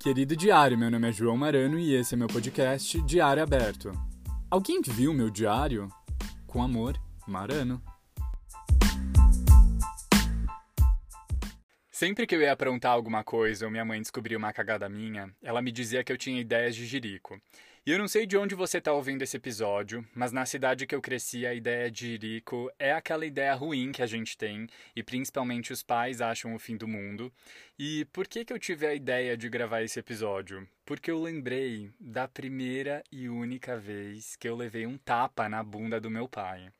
Querido diário, meu nome é João Marano e esse é meu podcast Diário Aberto. Alguém viu meu diário? Com amor, Marano. Sempre que eu ia aprontar alguma coisa ou minha mãe descobriu uma cagada minha, ela me dizia que eu tinha ideias de jirico. E eu não sei de onde você está ouvindo esse episódio, mas na cidade que eu cresci, a ideia de jirico é aquela ideia ruim que a gente tem, e principalmente os pais acham o fim do mundo. E por que, que eu tive a ideia de gravar esse episódio? Porque eu lembrei da primeira e única vez que eu levei um tapa na bunda do meu pai.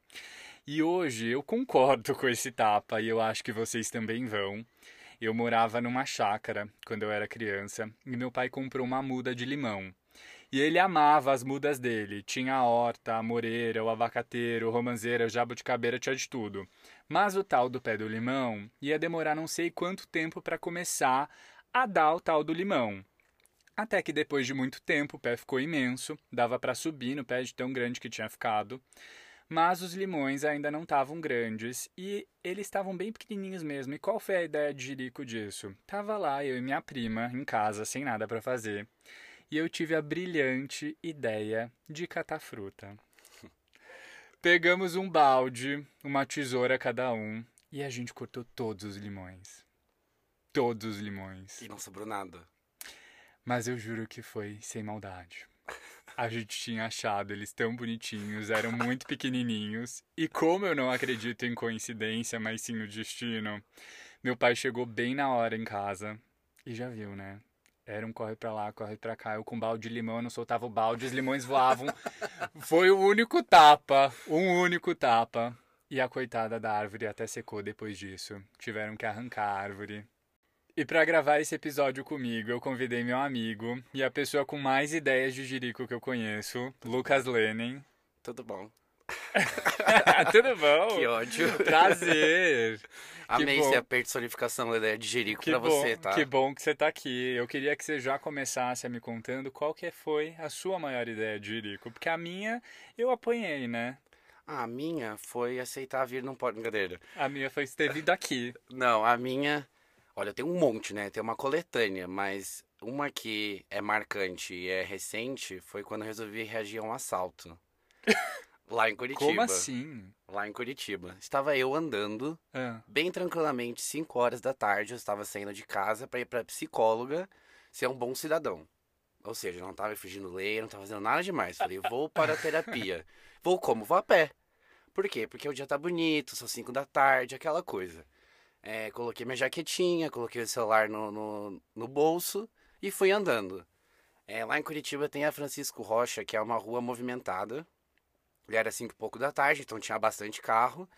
E hoje eu concordo com esse tapa e eu acho que vocês também vão. Eu morava numa chácara quando eu era criança e meu pai comprou uma muda de limão. E ele amava as mudas dele. Tinha a horta, a moreira, o abacateiro, o romanceira, o jabuticabeira, tinha de tudo. Mas o tal do pé do limão ia demorar não sei quanto tempo para começar a dar o tal do limão. Até que depois de muito tempo o pé ficou imenso, dava para subir no pé de tão grande que tinha ficado mas os limões ainda não estavam grandes e eles estavam bem pequenininhos mesmo. E qual foi a ideia de Jirico disso? Tava lá eu e minha prima em casa sem nada para fazer e eu tive a brilhante ideia de catar fruta. Pegamos um balde, uma tesoura cada um e a gente cortou todos os limões. Todos os limões. E não sobrou nada. Mas eu juro que foi sem maldade a gente tinha achado eles tão bonitinhos, eram muito pequenininhos. E como eu não acredito em coincidência, mas sim no destino, meu pai chegou bem na hora em casa e já viu, né? Era um corre pra lá, corre pra cá. Eu com balde de limão, eu não soltava o balde, os limões voavam. Foi o único tapa, um único tapa. E a coitada da árvore até secou depois disso. Tiveram que arrancar a árvore. E para gravar esse episódio comigo, eu convidei meu amigo e a pessoa com mais ideias de jirico que eu conheço, Lucas Lenin. Tudo bom. Tudo bom? Que ódio. Prazer. Amei ser a personificação da ideia de jirico que pra bom, você, tá? Que bom que você tá aqui. Eu queria que você já começasse a me contando qual que foi a sua maior ideia de jirico. Porque a minha, eu apanhei, né? A minha foi aceitar vir num brincadeira. A minha foi ter vindo aqui. Não, a minha Olha, tem um monte, né? Tem uma coletânea, mas uma que é marcante e é recente foi quando eu resolvi reagir a um assalto. Lá em Curitiba. Como assim? Lá em Curitiba. Estava eu andando, é. bem tranquilamente, 5 horas da tarde. Eu estava saindo de casa para ir para psicóloga ser um bom cidadão. Ou seja, não estava fugindo lei, não estava fazendo nada demais. Falei, vou para a terapia. vou como? Vou a pé. Por quê? Porque o dia tá bonito, são 5 da tarde, aquela coisa. É, coloquei minha jaquetinha, coloquei o celular no, no, no bolso e fui andando. É, lá em Curitiba tem a Francisco Rocha, que é uma rua movimentada. E era cinco e pouco da tarde, então tinha bastante carro.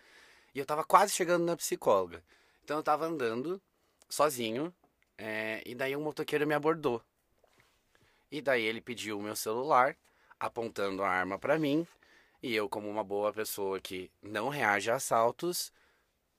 E eu tava quase chegando na psicóloga. Então eu tava andando, sozinho, é, e daí um motoqueiro me abordou. E daí ele pediu o meu celular, apontando a arma para mim. E eu, como uma boa pessoa que não reage a assaltos,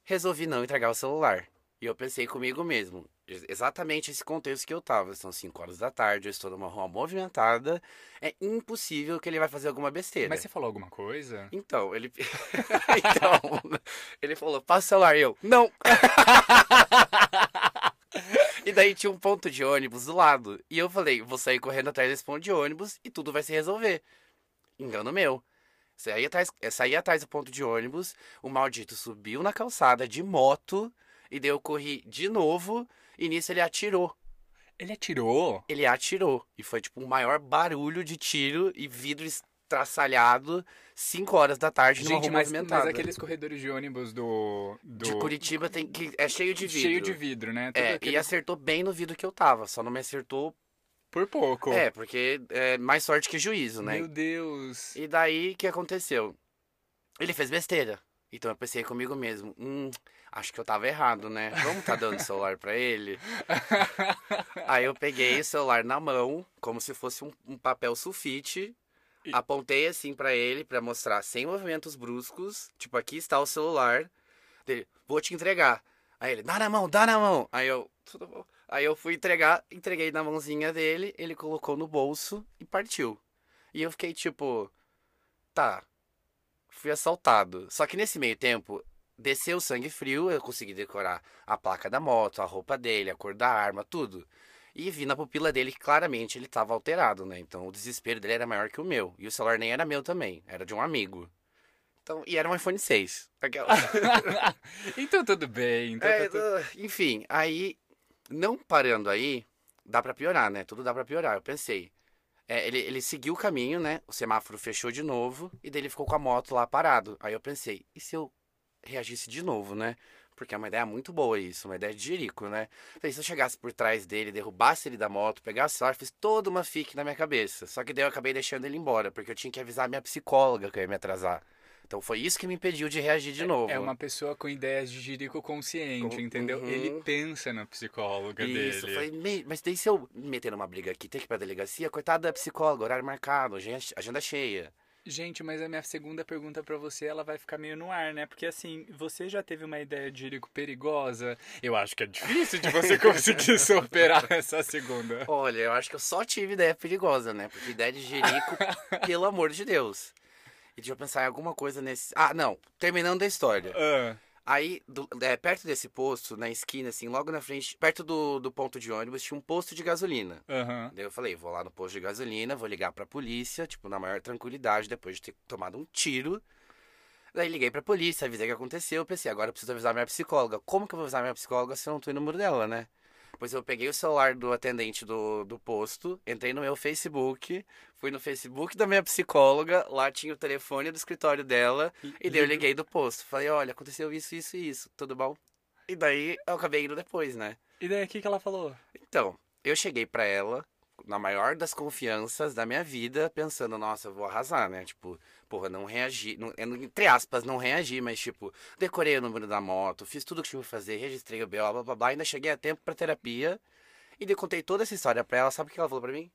resolvi não entregar o celular. E eu pensei comigo mesmo, exatamente esse contexto que eu tava. São 5 horas da tarde, eu estou numa rua movimentada. É impossível que ele vai fazer alguma besteira. Mas você falou alguma coisa? Então, ele. então, ele falou, passa o celular. E eu, não! e daí tinha um ponto de ônibus do lado. E eu falei, vou sair correndo atrás desse ponto de ônibus e tudo vai se resolver. Engano meu. Saí atrás, eh, saí atrás do ponto de ônibus, o maldito subiu na calçada de moto, e daí eu corri de novo, e nisso ele atirou. Ele atirou? Ele atirou. E foi tipo o um maior barulho de tiro e vidro estraçalhado, 5 horas da tarde Gente, numa mas, mas aqueles corredores de ônibus do, do, De Curitiba tem que. É cheio de vidro. Cheio de vidro, né? Tudo é, aquele... e acertou bem no vidro que eu tava, só não me acertou por pouco. É, porque é mais sorte que juízo, né? Meu Deus. E daí, o que aconteceu? Ele fez besteira. Então eu pensei comigo mesmo, hum, acho que eu tava errado, né? Vamos tá dando o celular pra ele? Aí eu peguei o celular na mão, como se fosse um, um papel sulfite, e... apontei assim para ele para mostrar sem movimentos bruscos, tipo aqui está o celular. Dele, vou te entregar. Aí ele, dá na mão, dá na mão. Aí eu, tudo bom. Aí eu fui entregar, entreguei na mãozinha dele, ele colocou no bolso e partiu. E eu fiquei tipo, tá, fui assaltado. Só que nesse meio tempo, desceu o sangue frio, eu consegui decorar a placa da moto, a roupa dele, a cor da arma, tudo. E vi na pupila dele que claramente ele estava alterado, né? Então o desespero dele era maior que o meu. E o celular nem era meu também, era de um amigo. Então, e era um iPhone 6. Aquela... então tudo bem. Então é, tá tudo... Enfim, aí, não parando aí, dá para piorar, né? Tudo dá para piorar. Eu pensei. É, ele, ele seguiu o caminho, né? O semáforo fechou de novo e daí ele ficou com a moto lá parado. Aí eu pensei, e se eu reagisse de novo, né? Porque é uma ideia muito boa isso, uma ideia de jirico, né? Falei, se eu chegasse por trás dele, derrubasse ele da moto, pegasse o celular, fiz toda uma fique na minha cabeça. Só que daí eu acabei deixando ele embora, porque eu tinha que avisar a minha psicóloga que eu ia me atrasar. Então foi isso que me impediu de reagir de é, novo. É uma pessoa com ideias de jirico consciente, com, entendeu? Uhum. Ele pensa na psicóloga isso, dele. Isso, mas daí se eu me meter numa briga aqui, ter que ir pra delegacia, coitada da psicóloga, horário marcado, agenda cheia. Gente, mas a minha segunda pergunta para você, ela vai ficar meio no ar, né? Porque assim, você já teve uma ideia de jirico perigosa? Eu acho que é difícil de você conseguir superar essa segunda. Olha, eu acho que eu só tive ideia perigosa, né? Porque ideia de jirico, pelo amor de Deus. E deixa eu pensar em alguma coisa nesse. Ah, não. Terminando a história. Uh. Aí, do, é, perto desse posto, na esquina, assim, logo na frente, perto do, do ponto de ônibus, tinha um posto de gasolina. Uhum. Daí eu falei, vou lá no posto de gasolina, vou ligar pra polícia, tipo, na maior tranquilidade, depois de ter tomado um tiro. Daí liguei pra polícia, avisei o que aconteceu, pensei, agora eu preciso avisar minha psicóloga. Como que eu vou avisar minha psicóloga se eu não tô no número dela, né? Depois eu peguei o celular do atendente do, do posto, entrei no meu Facebook, fui no Facebook da minha psicóloga, lá tinha o telefone do escritório dela, e, e daí eu liguei do posto. Falei, olha, aconteceu isso, isso e isso, tudo bom? E daí eu acabei indo depois, né? E daí o que, que ela falou? Então, eu cheguei pra ela, na maior das confianças da minha vida, pensando, nossa, eu vou arrasar, né? Tipo, porra, não reagi, não, entre aspas, não reagi, mas tipo, decorei o número da moto, fiz tudo que tinha que fazer, registrei o BO, blá blá blá, ainda cheguei a tempo pra terapia e daí contei toda essa história pra ela, sabe o que ela falou pra mim?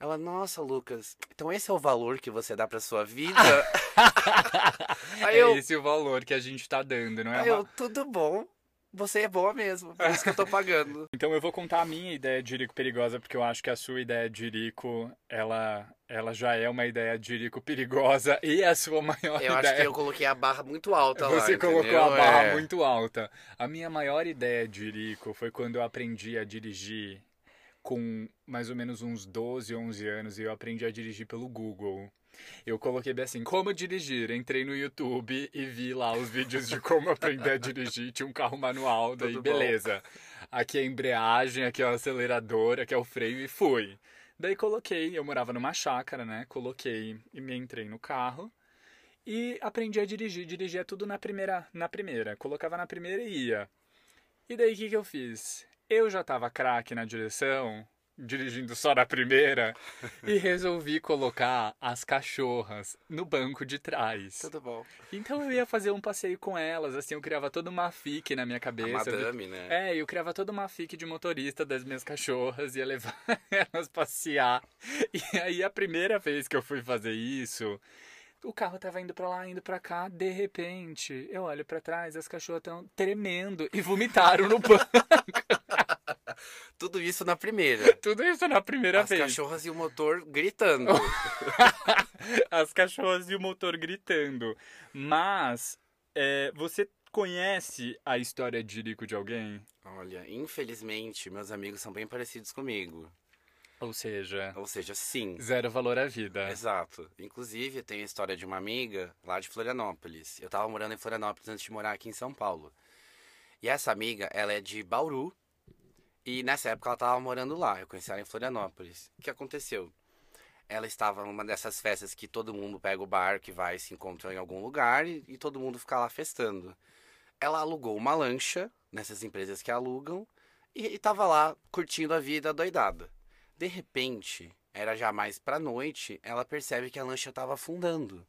Ela, nossa, Lucas, então esse é o valor que você dá pra sua vida? Aí é eu, esse o valor que a gente tá dando, não é? Aí uma... eu, tudo bom, você é boa mesmo, por isso que eu tô pagando. então eu vou contar a minha ideia de Irico perigosa, porque eu acho que a sua ideia de Irico, ela, ela já é uma ideia de Irico perigosa e a sua maior eu ideia... Eu acho que eu coloquei a barra muito alta Você lá, colocou entendeu? a barra é. muito alta. A minha maior ideia de Irico foi quando eu aprendi a dirigir com mais ou menos uns 12, 11 anos e eu aprendi a dirigir pelo Google. Eu coloquei bem assim, como dirigir? Entrei no YouTube e vi lá os vídeos de como aprender a dirigir. Tinha um carro manual, daí Tudo beleza. Bom. Aqui é a embreagem, aqui é o acelerador, aqui é o freio e fui. Daí coloquei, eu morava numa chácara, né? Coloquei e me entrei no carro e aprendi a dirigir. Dirigia tudo na primeira, na primeira. Colocava na primeira e ia. E daí o que, que eu fiz? Eu já tava craque na direção, dirigindo só na primeira e resolvi colocar as cachorras no banco de trás. Tudo bom. Então eu ia fazer um passeio com elas, assim, eu criava toda uma fique na minha cabeça. A madame, né? É, eu criava toda uma fique de motorista das minhas cachorras, ia levar elas passear. E aí a primeira vez que eu fui fazer isso, o carro tava indo para lá, indo para cá, de repente, eu olho para trás, as cachorras estão tremendo e vomitaram no banco. Tudo isso na primeira. Tudo isso na primeira As vez. As cachorras e o motor gritando. As cachorras e o motor gritando. Mas, é, você conhece a história de Rico de alguém? Olha, infelizmente, meus amigos são bem parecidos comigo. Ou seja. Ou seja, sim. Zero valor à vida. Exato. Inclusive, tem a história de uma amiga lá de Florianópolis. Eu tava morando em Florianópolis antes de morar aqui em São Paulo. E essa amiga, ela é de Bauru, e nessa época ela estava morando lá. Eu conheci ela em Florianópolis. O que aconteceu? Ela estava numa dessas festas que todo mundo pega o barco e vai se encontrar em algum lugar e, e todo mundo fica lá festando. Ela alugou uma lancha nessas empresas que alugam e estava lá curtindo a vida doidada. De repente, era já mais pra noite, ela percebe que a lancha estava afundando.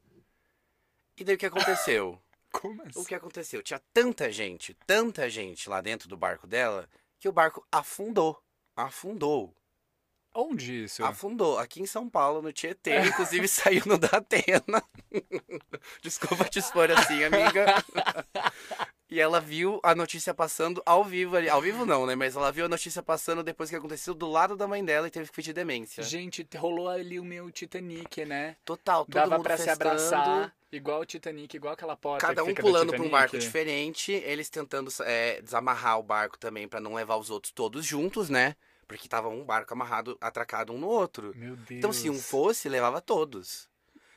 E daí o que aconteceu? Como assim? O que aconteceu? Tinha tanta gente, tanta gente lá dentro do barco dela, que o barco afundou. Afundou. Onde isso? Afundou. Aqui em São Paulo, no Tietê. Inclusive saiu no da Atena. Desculpa te expor assim, amiga. E ela viu a notícia passando ao vivo ali. Ao vivo não, né? Mas ela viu a notícia passando depois que aconteceu do lado da mãe dela e teve que pedir demência. Gente, rolou ali o meu Titanic, né? Total, todo Dava mundo pra festando. se abraçar. Igual o Titanic, igual aquela porta Cada um pulando pra um barco diferente, eles tentando é, desamarrar o barco também para não levar os outros todos juntos, né? Porque tava um barco amarrado, atracado um no outro. Meu Deus. Então, se um fosse, levava todos.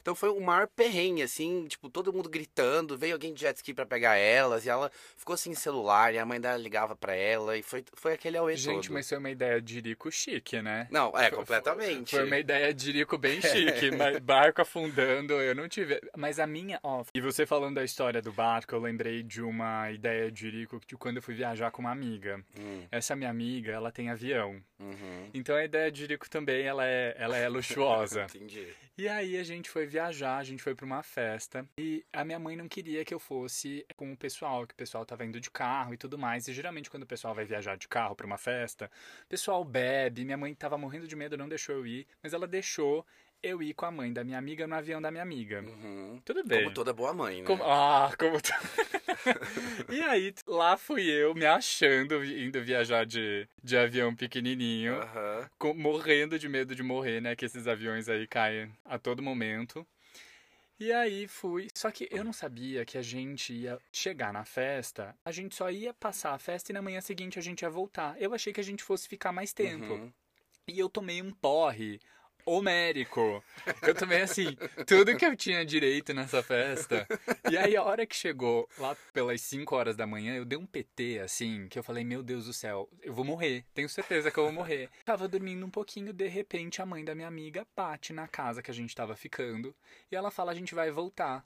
Então foi o maior perrengue, assim, tipo, todo mundo gritando, veio alguém de jet ski pra pegar elas, e ela ficou sem celular, e a mãe dela ligava pra ela, e foi, foi aquele auê Gente, todo. mas foi uma ideia de Rico chique, né? Não, é, completamente. Foi uma ideia de Rico bem chique, mas barco afundando, eu não tive... Mas a minha, ó, e você falando da história do barco, eu lembrei de uma ideia de Rico de quando eu fui viajar com uma amiga. Hum. Essa minha amiga, ela tem avião. Uhum. Então a ideia de Rico também, ela é, ela é luxuosa. Entendi. E aí a gente foi viajar, a gente foi para uma festa e a minha mãe não queria que eu fosse com o pessoal, que o pessoal tava indo de carro e tudo mais. E geralmente quando o pessoal vai viajar de carro para uma festa, o pessoal bebe. Minha mãe tava morrendo de medo, não deixou eu ir, mas ela deixou eu ir com a mãe da minha amiga no avião da minha amiga. Uhum. Tudo bem. Como toda boa mãe, né? Como... Ah, como. e aí, lá fui eu me achando, indo viajar de, de avião pequenininho, uhum. com, morrendo de medo de morrer, né? Que esses aviões aí caem a todo momento. E aí fui. Só que eu não sabia que a gente ia chegar na festa, a gente só ia passar a festa e na manhã seguinte a gente ia voltar. Eu achei que a gente fosse ficar mais tempo. Uhum. E eu tomei um porre homérico. Eu também, assim, tudo que eu tinha direito nessa festa. E aí, a hora que chegou lá pelas 5 horas da manhã, eu dei um PT, assim, que eu falei, meu Deus do céu, eu vou morrer. Tenho certeza que eu vou morrer. Tava dormindo um pouquinho, de repente, a mãe da minha amiga bate na casa que a gente tava ficando. E ela fala, a gente vai voltar.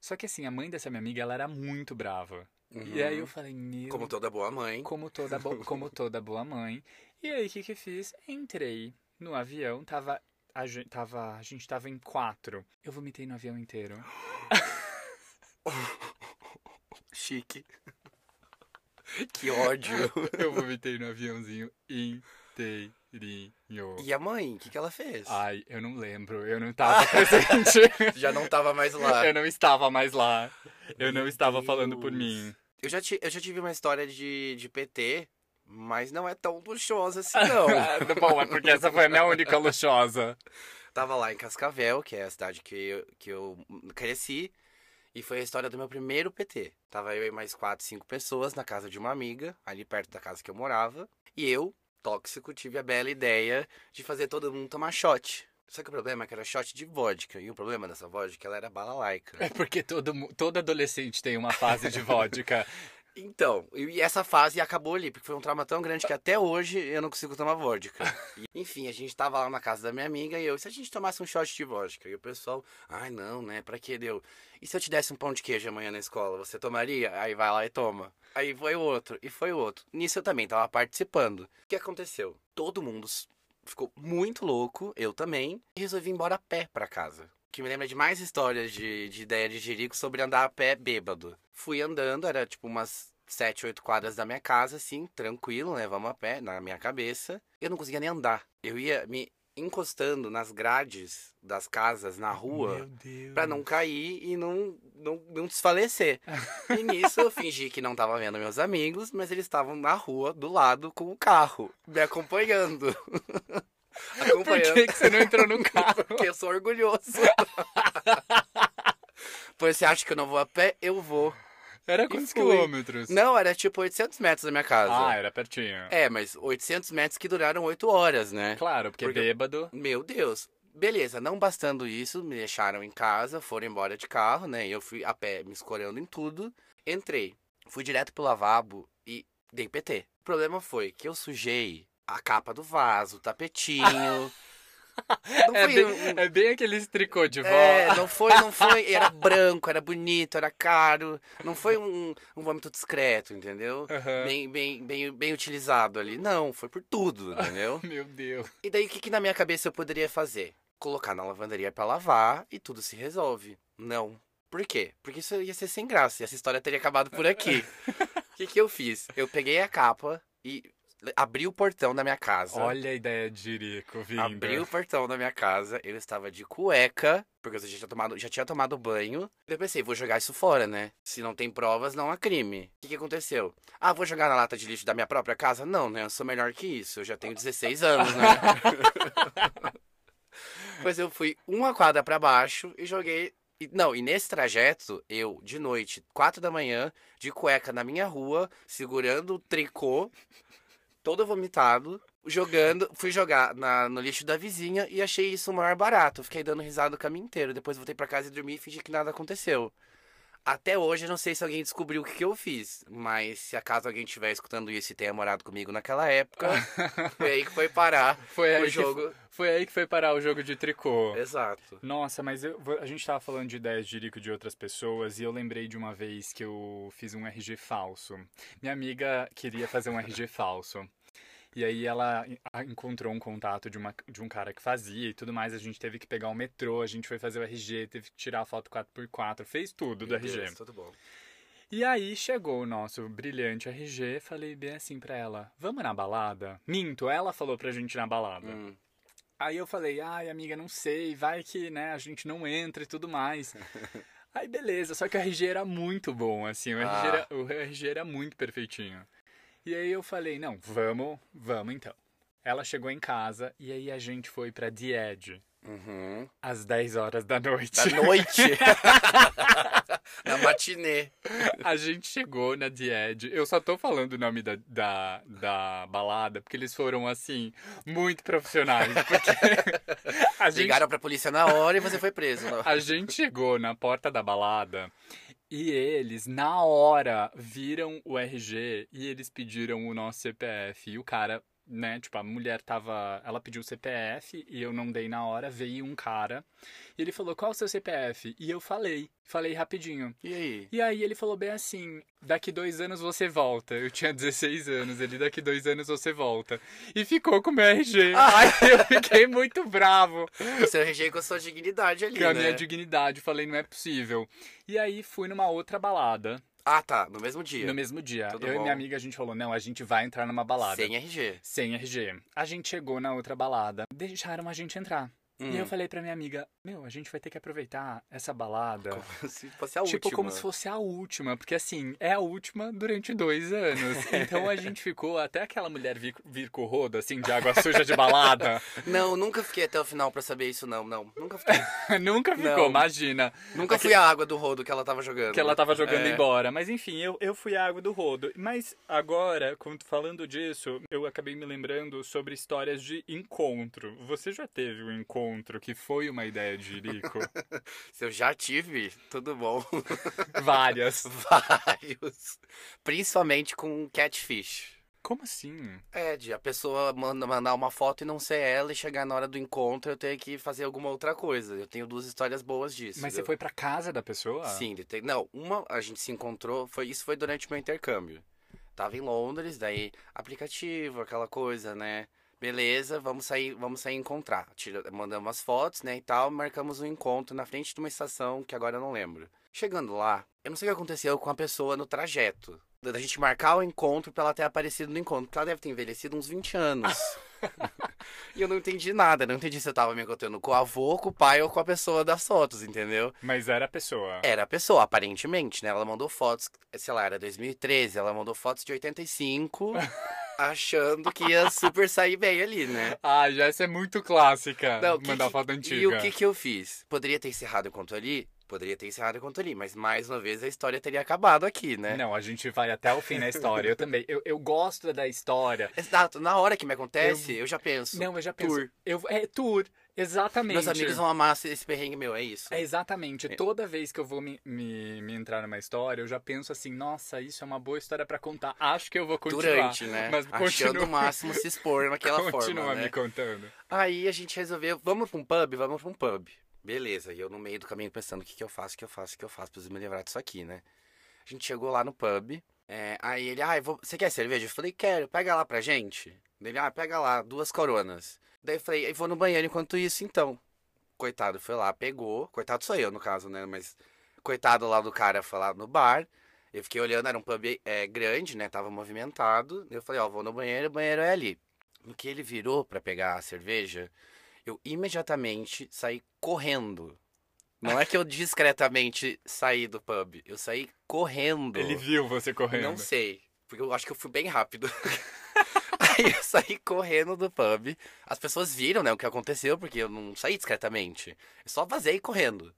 Só que, assim, a mãe dessa minha amiga, ela era muito brava. Uhum. E aí eu falei, meu... Como toda boa mãe. Como toda, bo... como toda boa mãe. E aí, o que que fiz? Entrei no avião, tava a gente tava, a gente tava em quatro. Eu vomitei no avião inteiro. Chique. Que ódio. Eu vomitei no aviãozinho inteirinho. E a mãe, o que, que ela fez? Ai, eu não lembro. Eu não tava presente. Já não tava mais lá. Eu não estava mais lá. Eu Meu não estava Deus. falando por mim. Eu já, eu já tive uma história de, de PT mas não é tão luxuosa assim, não. Bom, é porque essa foi a minha única luxuosa. Tava lá em Cascavel, que é a cidade que eu, que eu cresci. E foi a história do meu primeiro PT. Tava eu e mais quatro, cinco pessoas na casa de uma amiga, ali perto da casa que eu morava. E eu, tóxico, tive a bela ideia de fazer todo mundo tomar shot. Só que o problema é que era shot de vodka. E o problema dessa vodka, ela era balalaica. É porque todo, todo adolescente tem uma fase de vodka. Então, e essa fase acabou ali, porque foi um trauma tão grande que até hoje eu não consigo tomar vodka. enfim, a gente tava lá na casa da minha amiga e eu, se a gente tomasse um shot de vodka? E o pessoal, ai não, né, pra que deu? E se eu te desse um pão de queijo amanhã na escola, você tomaria? Aí vai lá e toma. Aí foi o outro, e foi o outro. Nisso eu também tava participando. O que aconteceu? Todo mundo ficou muito louco, eu também, e resolvi ir embora a pé pra casa que me lembra de mais histórias de, de ideia de Jerico sobre andar a pé bêbado. Fui andando, era tipo umas sete, oito quadras da minha casa, assim, tranquilo, né? Vamos a pé, na minha cabeça. Eu não conseguia nem andar. Eu ia me encostando nas grades das casas na rua para não cair e não, não, não desfalecer. e nisso eu fingi que não tava vendo meus amigos, mas eles estavam na rua do lado com o carro, me acompanhando. acompanhando. Por que, que você não entrou no carro? Porque eu sou orgulhoso. pois você acha que eu não vou a pé? Eu vou. Era quantos quilômetros? Não, era tipo 800 metros da minha casa. Ah, era pertinho. É, mas 800 metros que duraram 8 horas, né? Claro, porque, porque bêbado. Meu Deus. Beleza, não bastando isso, me deixaram em casa, foram embora de carro, né? E eu fui a pé, me escorando em tudo. Entrei, fui direto pro lavabo e dei PT. O problema foi que eu sujei a capa do vaso, o tapetinho. é, bem, um... é bem aquele tricô de vó. É, não foi, não foi. Era branco, era bonito, era caro. Não foi um, um vômito discreto, entendeu? Uhum. Bem, bem, bem, bem utilizado ali. Não, foi por tudo, entendeu? Meu Deus. E daí o que, que na minha cabeça eu poderia fazer? Colocar na lavanderia para lavar e tudo se resolve. Não. Por quê? Porque isso ia ser sem graça e essa história teria acabado por aqui. O que, que eu fiz? Eu peguei a capa e abri o portão da minha casa. Olha a ideia de Jerico vindo. Abri o portão da minha casa, ele estava de cueca, porque eu já tinha tomado, já tinha tomado banho. Eu pensei, vou jogar isso fora, né? Se não tem provas, não há crime. O que, que aconteceu? Ah, vou jogar na lata de lixo da minha própria casa? Não, né? Eu sou melhor que isso. Eu já tenho 16 anos, né? pois eu fui uma quadra para baixo e joguei não, e nesse trajeto, eu, de noite, quatro da manhã, de cueca na minha rua, segurando o tricô, todo vomitado, jogando, fui jogar na, no lixo da vizinha e achei isso o maior barato. Fiquei dando risada o caminho inteiro. Depois voltei para casa e dormi e fingi que nada aconteceu. Até hoje eu não sei se alguém descobriu o que, que eu fiz, mas se acaso alguém estiver escutando isso e tenha morado comigo naquela época, foi aí que foi parar foi o jogo. foi aí que foi parar o jogo de tricô. Exato. Nossa, mas eu, a gente tava falando de ideias de rico de outras pessoas e eu lembrei de uma vez que eu fiz um RG falso. Minha amiga queria fazer um RG falso. E aí ela encontrou um contato de, uma, de um cara que fazia e tudo mais. A gente teve que pegar o metrô, a gente foi fazer o RG, teve que tirar a foto 4x4, fez tudo do RG. Deus, tudo bom. E aí chegou o nosso brilhante RG, falei bem assim pra ela, vamos na balada? Minto, ela falou pra gente ir na balada. Hum. Aí eu falei, ai amiga, não sei, vai que né, a gente não entra e tudo mais. aí beleza, só que o RG era muito bom, assim, o, ah. RG, era, o RG era muito perfeitinho. E aí eu falei, não, vamos, vamos então. Ela chegou em casa e aí a gente foi pra The Edge. Uhum. Às 10 horas da noite. Da noite? na matinê. A gente chegou na The Edge. Eu só tô falando o nome da, da, da balada porque eles foram, assim, muito profissionais. a gente... Ligaram pra polícia na hora e você foi preso. Não? A gente chegou na porta da balada e eles, na hora, viram o RG e eles pediram o nosso CPF. E o cara né? Tipo, a mulher tava. Ela pediu o CPF e eu não dei na hora. Veio um cara e ele falou: Qual é o seu CPF? E eu falei. Falei rapidinho. E aí? E aí ele falou bem assim: Daqui dois anos você volta. Eu tinha 16 anos. Ele, daqui dois anos você volta. E ficou com o meu RG. Eu fiquei muito bravo. O seu RG com a sua dignidade ali. Com a né? minha dignidade. Falei: Não é possível. E aí fui numa outra balada ah, tá. No mesmo dia. No mesmo dia. Tudo eu bom? e minha amiga, a gente falou, não, a gente vai entrar numa balada. Sem RG. Sem RG. A gente chegou na outra balada. Deixaram a gente entrar. Hum. E eu falei pra minha amiga, meu, a gente vai ter que aproveitar essa balada. Como se fosse a tipo, última. Tipo, como se fosse a última. Porque assim, é a última durante dois anos. então a gente ficou até aquela mulher vir, vir com o rodo, assim, de água suja de balada. Não, nunca fiquei até o final pra saber isso, não, não. Nunca fiquei. nunca ficou, não. imagina. Nunca fui a água do rodo que ela tava jogando. Que ela tava jogando é. embora. Mas enfim, eu, eu fui a água do rodo. Mas agora, falando disso, eu acabei me lembrando sobre histórias de encontro. Você já teve um encontro que foi uma ideia de Jerico? Se eu já tive, tudo bom. Várias. Vários. Principalmente com catfish. Como assim? É, de a pessoa manda, mandar uma foto e não ser ela e chegar na hora do encontro eu tenho que fazer alguma outra coisa. Eu tenho duas histórias boas disso. Mas você foi pra casa da pessoa? Sim, tem, não, uma a gente se encontrou, foi isso foi durante o meu intercâmbio. Tava em Londres, daí aplicativo, aquela coisa, né? Beleza, vamos sair, vamos sair encontrar. Tira, mandamos as fotos, né, e tal, marcamos um encontro na frente de uma estação que agora eu não lembro. Chegando lá, eu não sei o que aconteceu com a pessoa no trajeto. Da gente marcar o encontro pra ela ter aparecido no encontro, porque ela deve ter envelhecido uns 20 anos. e eu não entendi nada, não entendi se eu tava me encontrando com o avô, com o pai ou com a pessoa das fotos, entendeu? Mas era a pessoa. Era a pessoa, aparentemente, né? Ela mandou fotos, sei lá, era 2013, ela mandou fotos de 85. achando que ia super sair bem ali, né? Ah, já essa é muito clássica. Não, mandar que, foto antiga. E o que que eu fiz? Poderia ter encerrado enquanto ali? Poderia ter encerrado enquanto ali, mas mais uma vez a história teria acabado aqui, né? Não, a gente vai até o fim na história. Eu também. Eu, eu gosto da história. Exato. Na hora que me acontece, eu, eu já penso. Não, eu já penso. Tour. Eu, é, tour. Exatamente. Meus amigos vão amar esse perrengue meu, é isso. É exatamente. É. Toda vez que eu vou me, me, me, entrar numa história, eu já penso assim, nossa, isso é uma boa história para contar. Acho que eu vou continuar. Durante, né? Mas Achando o máximo se expor naquela continua forma, Continua né? me contando. Aí a gente resolveu, vamos pra um pub? Vamos pra um pub. Beleza, e eu no meio do caminho pensando, o que que eu faço, o que eu faço, o que eu faço, preciso me livrar disso aqui, né? A gente chegou lá no pub, é, aí ele, ah, vou... você quer cerveja? Eu falei, quero, pega lá pra gente. Ele, ah, pega lá, duas coronas. Daí eu falei, eu vou no banheiro enquanto isso, então coitado foi lá, pegou. Coitado sou eu, no caso, né? Mas coitado lá do cara foi lá no bar. Eu fiquei olhando, era um pub é, grande, né? Tava movimentado. Eu falei, ó, vou no banheiro, o banheiro é ali. No que ele virou para pegar a cerveja, eu imediatamente saí correndo. Não é que eu discretamente saí do pub, eu saí correndo. Ele viu você correndo? Não sei, porque eu acho que eu fui bem rápido. Aí eu saí correndo do pub. As pessoas viram, né, o que aconteceu, porque eu não saí discretamente. Eu só vazei correndo.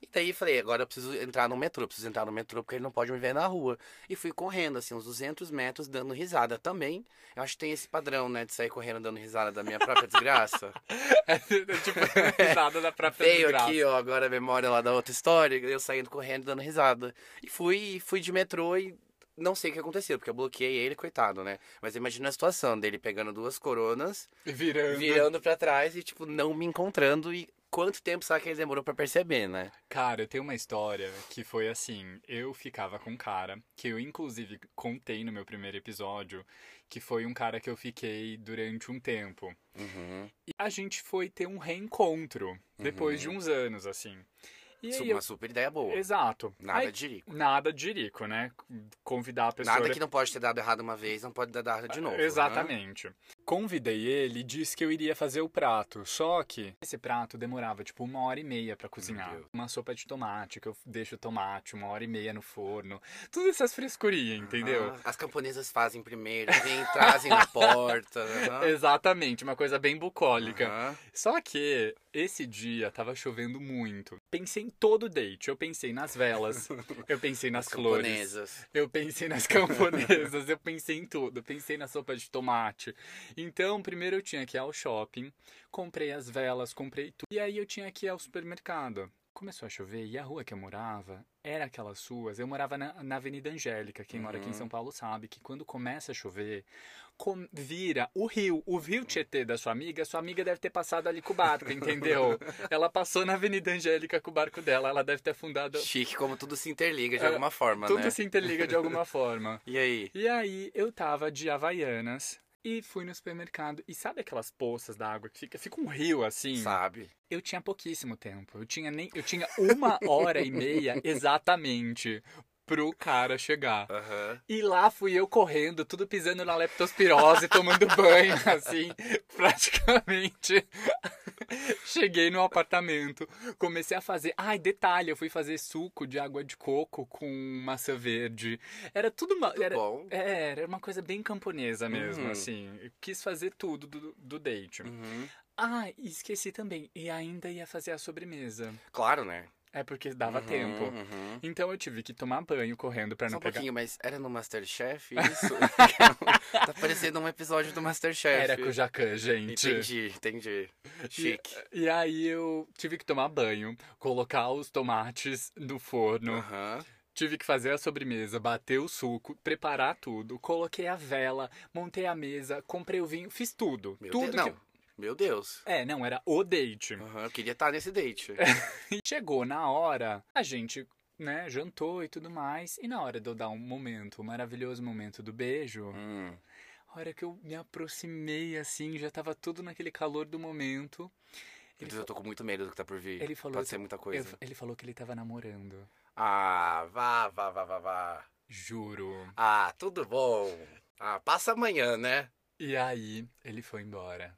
E daí falei, agora eu preciso entrar no metrô, preciso entrar no metrô porque ele não pode me ver na rua. E fui correndo, assim, uns 200 metros, dando risada também. Eu acho que tem esse padrão, né, de sair correndo dando risada da minha própria desgraça. é, tipo, risada da própria Veio desgraça. aqui, ó, agora a memória lá da outra história, eu saindo correndo dando risada. E fui, fui de metrô e não sei o que aconteceu, porque eu bloqueei ele, coitado, né? Mas imagina a situação dele pegando duas coronas, virando, virando para trás e, tipo, não me encontrando. E quanto tempo será que ele demorou para perceber, né? Cara, eu tenho uma história que foi assim: eu ficava com um cara, que eu inclusive contei no meu primeiro episódio, que foi um cara que eu fiquei durante um tempo. Uhum. E a gente foi ter um reencontro depois uhum. de uns anos, assim. E uma eu... super ideia boa. Exato. Nada aí, de jirico. Nada de jirico, né? Convidar a pessoa. Nada que não pode ter dado errado uma vez, não pode dar errado de novo. Exatamente. Né? Convidei ele e disse que eu iria fazer o prato. Só que esse prato demorava tipo uma hora e meia para cozinhar. Uma sopa de tomate, que eu deixo o tomate uma hora e meia no forno. Tudo essas frescurias, entendeu? Ah, as camponesas fazem primeiro, vem, trazem na porta. Uhum. Exatamente, uma coisa bem bucólica. Uhum. Só que esse dia tava chovendo muito. Pensei em todo date. Eu pensei nas velas, eu pensei nas flores, eu pensei nas camponesas, eu pensei em tudo. Eu pensei na sopa de tomate. Então, primeiro eu tinha que ir ao shopping, comprei as velas, comprei tudo. E aí eu tinha que ir ao supermercado. Começou a chover e a rua que eu morava era aquelas ruas. Eu morava na, na Avenida Angélica. Quem uhum. mora aqui em uhum. São Paulo sabe que quando começa a chover, com, vira o rio, o rio Tietê da sua amiga, sua amiga deve ter passado ali com o barco, entendeu? ela passou na Avenida Angélica com o barco dela, ela deve ter afundado. Chique, como tudo se interliga de é, alguma forma, tudo né? Tudo se interliga de alguma forma. e aí? E aí eu tava de Havaianas. E fui no supermercado. E sabe aquelas poças d'água que fica, fica um rio assim? Sabe. Eu tinha pouquíssimo tempo. Eu tinha nem. Eu tinha uma hora e meia exatamente pro cara chegar. Uhum. E lá fui eu correndo, tudo pisando na leptospirose, tomando banho, assim, praticamente. Cheguei no apartamento, comecei a fazer. Ai, detalhe, eu fui fazer suco de água de coco com maçã verde. Era tudo uma. Era, bom. É, era uma coisa bem camponesa mesmo, uhum. assim. Eu quis fazer tudo do, do date. Uhum. Ah, esqueci também. E ainda ia fazer a sobremesa. Claro, né? É porque dava uhum, tempo. Uhum. Então eu tive que tomar banho correndo para não um pegar. pouquinho, mas era no Masterchef isso? tá parecendo um episódio do Masterchef. Era com o Jacan, gente. Entendi, entendi. Chique. E, e, aí eu tive que tomar banho, colocar os tomates no forno. Uhum. Tive que fazer a sobremesa, bater o suco, preparar tudo, coloquei a vela, montei a mesa, comprei o vinho, fiz tudo. Meu tudo Deus, que... não. Meu Deus. É, não, era o date. Uhum, eu queria estar nesse date. e chegou na hora, a gente, né, jantou e tudo mais. E na hora de eu dar um momento, um maravilhoso momento do beijo, hum. a hora que eu me aproximei, assim, já tava tudo naquele calor do momento. Ele eu tô com muito medo do que tá por vir. Ele falou Pode ser muita coisa. ele falou que ele tava namorando. Ah, vá, vá, vá, vá, vá. Juro. Ah, tudo bom. Ah, passa amanhã, né? E aí, ele foi embora.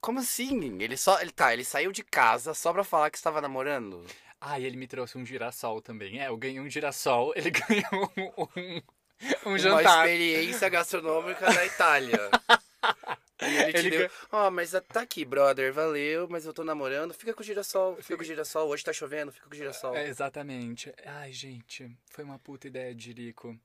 Como assim? Ele só. Ele tá, ele saiu de casa só pra falar que estava namorando. Ah, e ele me trouxe um girassol também. É, eu ganhei um girassol, ele ganhou um, um, um jantar. Uma experiência gastronômica da Itália. E ele te ele deu, ó, oh, mas tá aqui, brother, valeu, mas eu tô namorando, fica com o girassol, fica com o girassol, hoje tá chovendo, fica com o girassol. É, exatamente. Ai, gente, foi uma puta ideia de Jerico.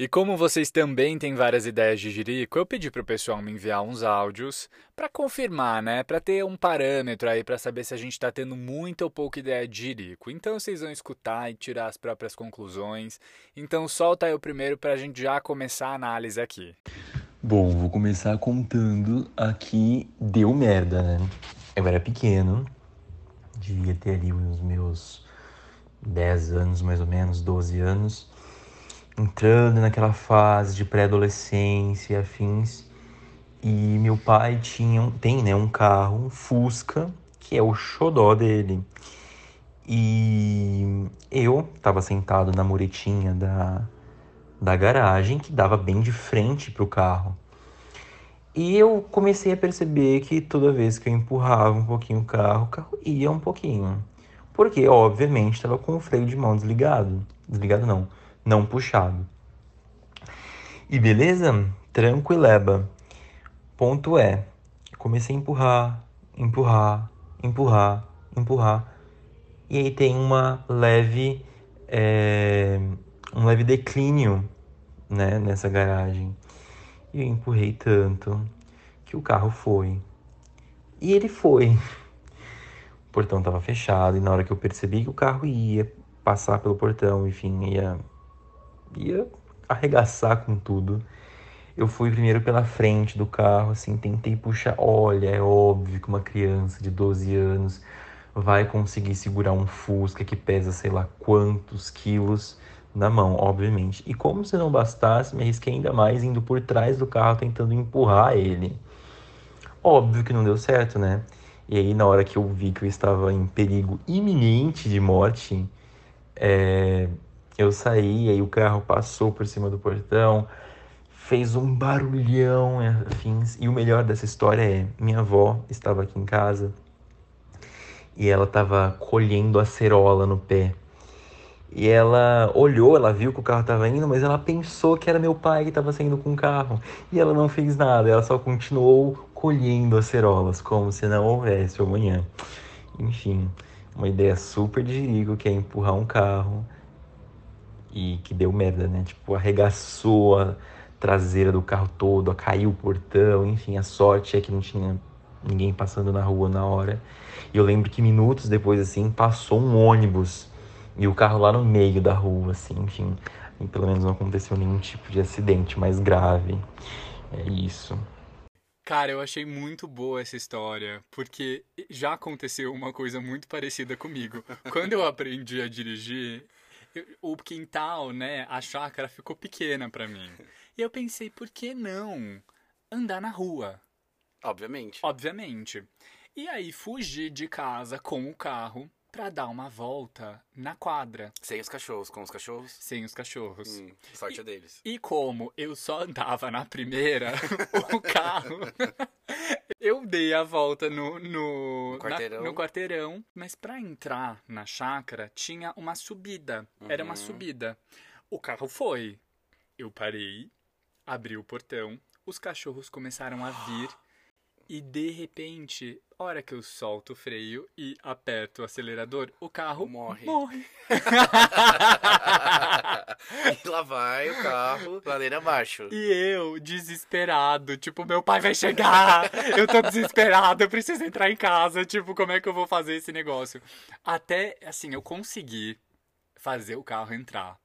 E como vocês também têm várias ideias de jirico, eu pedi pro pessoal me enviar uns áudios para confirmar, né? Para ter um parâmetro aí para saber se a gente está tendo muita ou pouca ideia de jirico. Então vocês vão escutar e tirar as próprias conclusões. Então solta aí o primeiro para a gente já começar a análise aqui. Bom, vou começar contando aqui deu merda, né? Eu era pequeno, devia ter ali uns meus 10 anos mais ou menos, 12 anos entrando naquela fase de pré-adolescência e afins. E meu pai tinha, tem né, um carro, um Fusca, que é o xodó dele. E eu estava sentado na muretinha da, da garagem, que dava bem de frente para o carro. E eu comecei a perceber que toda vez que eu empurrava um pouquinho o carro, o carro ia um pouquinho. Porque, obviamente, estava com o freio de mão desligado. Desligado não, não puxado. E beleza? Tranquileba. Ponto é, comecei a empurrar, empurrar, empurrar, empurrar. E aí tem uma leve. É, um leve declínio né, nessa garagem. E eu empurrei tanto que o carro foi. E ele foi. O portão estava fechado e na hora que eu percebi que o carro ia passar pelo portão, enfim, ia ia arregaçar com tudo. Eu fui primeiro pela frente do carro, assim, tentei puxar. Olha, é óbvio que uma criança de 12 anos vai conseguir segurar um Fusca que pesa sei lá quantos quilos na mão, obviamente. E como se não bastasse, me arrisquei ainda mais indo por trás do carro tentando empurrar ele. Óbvio que não deu certo, né? E aí, na hora que eu vi que eu estava em perigo iminente de morte, é... eu saí, aí o carro passou por cima do portão, fez um barulhão, afins. E o melhor dessa história é: minha avó estava aqui em casa e ela estava colhendo acerola no pé. E ela olhou, ela viu que o carro estava indo, mas ela pensou que era meu pai que estava saindo com o carro. E ela não fez nada, ela só continuou colhendo acerolas, como se não houvesse amanhã. Enfim, uma ideia super de que é empurrar um carro e que deu merda, né? Tipo, arregaçou a traseira do carro todo, caiu o portão, enfim, a sorte é que não tinha ninguém passando na rua na hora. E eu lembro que minutos depois, assim, passou um ônibus e o carro lá no meio da rua, assim, enfim. E pelo menos não aconteceu nenhum tipo de acidente mais grave. É isso. Cara, eu achei muito boa essa história, porque já aconteceu uma coisa muito parecida comigo. Quando eu aprendi a dirigir, o quintal, né, a chácara ficou pequena para mim. E eu pensei, por que não andar na rua? Obviamente. Obviamente. E aí fugi de casa com o carro para dar uma volta na quadra. Sem os cachorros, com os cachorros? Sem os cachorros. Hum, sorte e, deles. E como eu só andava na primeira, o carro. eu dei a volta no, no, no quarteirão. Na, no quarteirão mas para entrar na chácara tinha uma subida. Uhum. Era uma uhum. subida. O carro foi. Eu parei, abri o portão, os cachorros começaram a vir. E de repente, hora que eu solto o freio e aperto o acelerador, o carro morre. Morre. e lá vai o carro, ladeira abaixo. E eu, desesperado, tipo, meu pai vai chegar. eu tô desesperado, eu preciso entrar em casa, tipo, como é que eu vou fazer esse negócio? Até, assim, eu consegui fazer o carro entrar.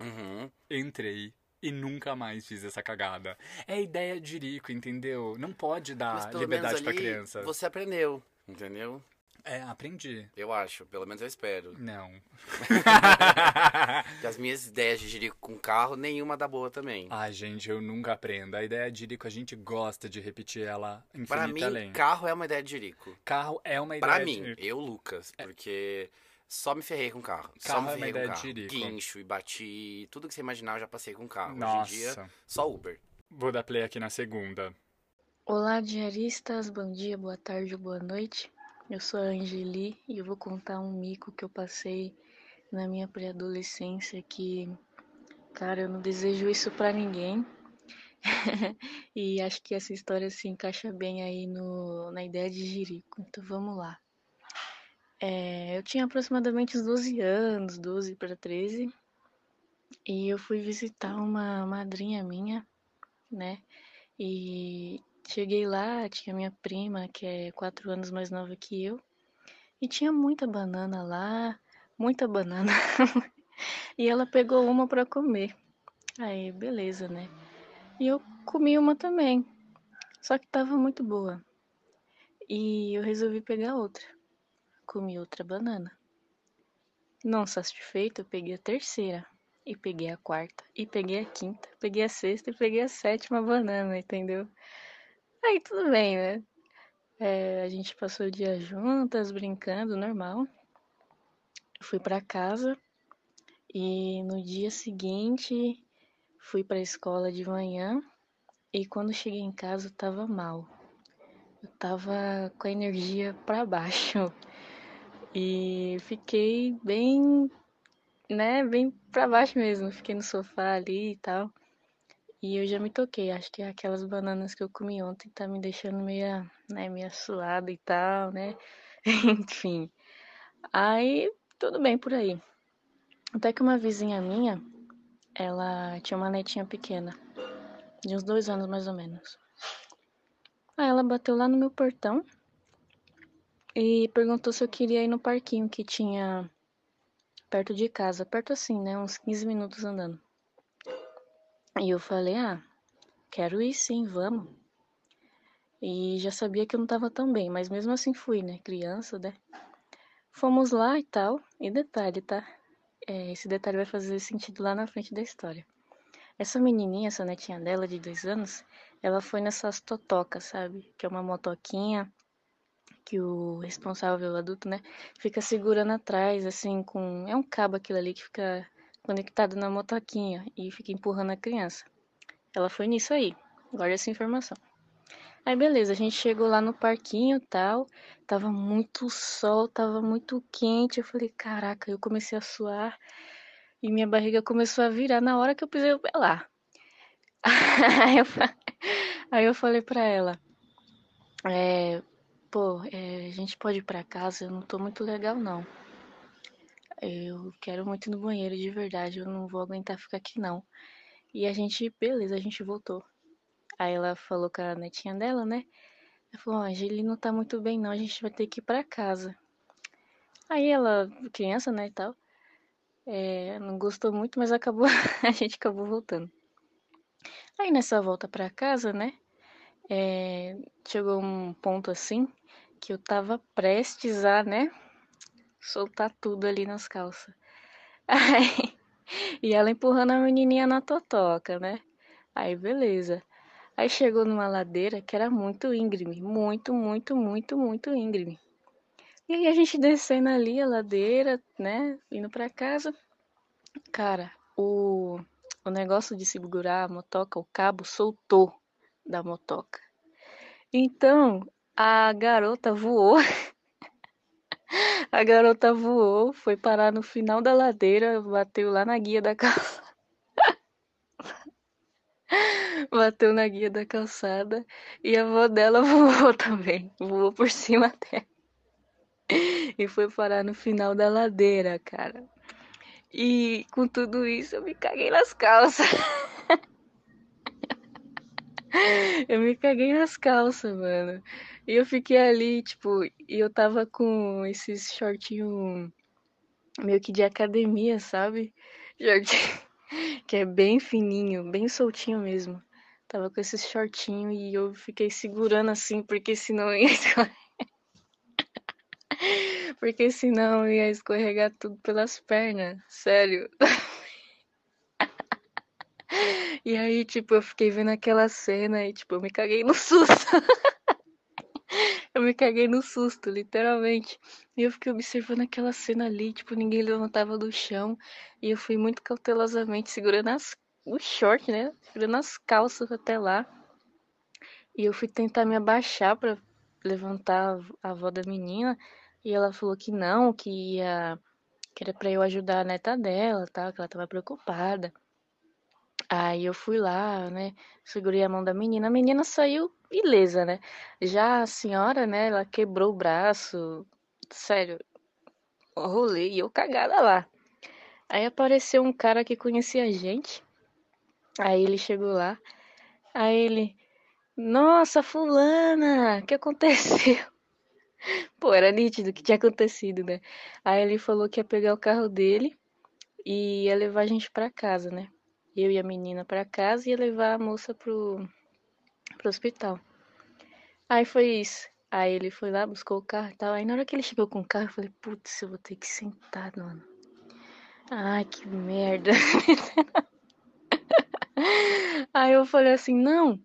Uhum. Entrei e nunca mais fiz essa cagada. É ideia de rico, entendeu? Não pode dar liberdade para criança. Você aprendeu, entendeu? É, aprendi. Eu acho, pelo menos eu espero. Não. as minhas ideias de jirico com carro, nenhuma dá boa também. Ai, gente, eu nunca aprendo. A ideia de jirico, a gente gosta de repetir ela infinita Pra mim, além. carro é uma ideia de jirico. Carro é uma ideia pra de mim, eu, Lucas, é. porque... É só me ferrei com carro. carro só me é ferrei com carro. Tirico. Guincho e bati. Tudo que você imaginar eu já passei com carro. Nossa. Hoje em dia, só Uber. Vou dar play aqui na segunda. Olá, diaristas. Bom dia, boa tarde, boa noite. Eu sou a Angeli e eu vou contar um mico que eu passei na minha pré-adolescência que, cara, eu não desejo isso para ninguém. e acho que essa história se encaixa bem aí no, na ideia de Jirico. Então vamos lá. É, eu tinha aproximadamente uns 12 anos, 12 para 13, e eu fui visitar uma madrinha minha, né? E cheguei lá, tinha minha prima, que é 4 anos mais nova que eu, e tinha muita banana lá, muita banana. e ela pegou uma para comer. Aí, beleza, né? E eu comi uma também. Só que tava muito boa. E eu resolvi pegar outra comi outra banana. Não satisfeito, peguei a terceira, e peguei a quarta, e peguei a quinta, peguei a sexta e peguei a sétima banana, entendeu? Aí tudo bem, né? É, a gente passou o dia juntas, brincando, normal. Fui para casa e no dia seguinte fui para a escola de manhã e quando cheguei em casa eu tava mal. Eu tava com a energia para baixo. E fiquei bem, né, bem pra baixo mesmo. Fiquei no sofá ali e tal. E eu já me toquei, acho que aquelas bananas que eu comi ontem tá me deixando meia, né, meia suada e tal, né? Enfim. Aí, tudo bem por aí. Até que uma vizinha minha, ela tinha uma netinha pequena, de uns dois anos mais ou menos. Aí ela bateu lá no meu portão e perguntou se eu queria ir no parquinho que tinha perto de casa, perto assim, né, uns 15 minutos andando. E eu falei: "Ah, quero ir sim, vamos". E já sabia que eu não tava tão bem, mas mesmo assim fui, né, criança, né? Fomos lá e tal. E detalhe, tá? É, esse detalhe vai fazer sentido lá na frente da história. Essa menininha, essa netinha dela de dois anos, ela foi nessas totocas, sabe? Que é uma motoquinha que o responsável adulto, né, fica segurando atrás, assim, com. É um cabo aquilo ali que fica conectado na motoquinha e fica empurrando a criança. Ela foi nisso aí. Guarda essa informação. Aí beleza, a gente chegou lá no parquinho tal. Tava muito sol, tava muito quente. Eu falei, caraca, eu comecei a suar e minha barriga começou a virar na hora que eu pisei o pé lá. Aí eu falei pra ela, é, pô, é, a gente pode ir pra casa, eu não tô muito legal não. Eu quero muito ir no banheiro de verdade, eu não vou aguentar ficar aqui não. E a gente, beleza, a gente voltou. Aí ela falou com a netinha dela, né? Ela falou, ó, oh, não tá muito bem não, a gente vai ter que ir pra casa. Aí ela, criança, né, e tal, é, não gostou muito, mas acabou, a gente acabou voltando. Aí nessa volta pra casa, né, é, chegou um ponto assim, que eu tava prestes a, né, soltar tudo ali nas calças. Aí, e ela empurrando a menininha na totoca, né? Aí beleza. Aí chegou numa ladeira que era muito íngreme, muito, muito, muito, muito íngreme. E aí a gente descendo ali a ladeira, né, indo para casa. Cara, o, o negócio de segurar a motoca, o cabo soltou da motoca. Então, a garota voou. a garota voou, foi parar no final da ladeira, bateu lá na guia da casa. bateu na guia da calçada e a avó dela voou também, voou por cima dela. E foi parar no final da ladeira, cara. E com tudo isso eu me caguei nas calças. eu me caguei nas calças, mano. E eu fiquei ali, tipo, e eu tava com esses shortinho meio que de academia, sabe? Shortinho que é bem fininho, bem soltinho mesmo. Tava com esse shortinho e eu fiquei segurando assim, porque senão ia escorregar. porque senão ia escorregar tudo pelas pernas, sério. e aí, tipo, eu fiquei vendo aquela cena e, tipo, eu me caguei no susto. Me caguei no susto, literalmente. E eu fiquei observando aquela cena ali, tipo, ninguém levantava do chão. E eu fui muito cautelosamente segurando as o short, né? Tirando as calças até lá. E eu fui tentar me abaixar para levantar a avó da menina. E ela falou que não, que ia. Que era pra eu ajudar a neta dela, tal, que ela tava preocupada. Aí eu fui lá, né? Segurei a mão da menina. A menina saiu ilesa, né? Já a senhora, né? Ela quebrou o braço. Sério, rolei e eu cagada lá. Aí apareceu um cara que conhecia a gente. Aí ele chegou lá, aí ele, nossa, fulana, o que aconteceu? Pô, era nítido o que tinha acontecido, né? Aí ele falou que ia pegar o carro dele e ia levar a gente para casa, né? Eu e a menina para casa e ia levar a moça pro, pro hospital. Aí foi isso. Aí ele foi lá, buscou o carro e tal. Aí na hora que ele chegou com o carro, eu falei, putz, eu vou ter que sentar, mano. Ai, que merda. Aí eu falei assim, não,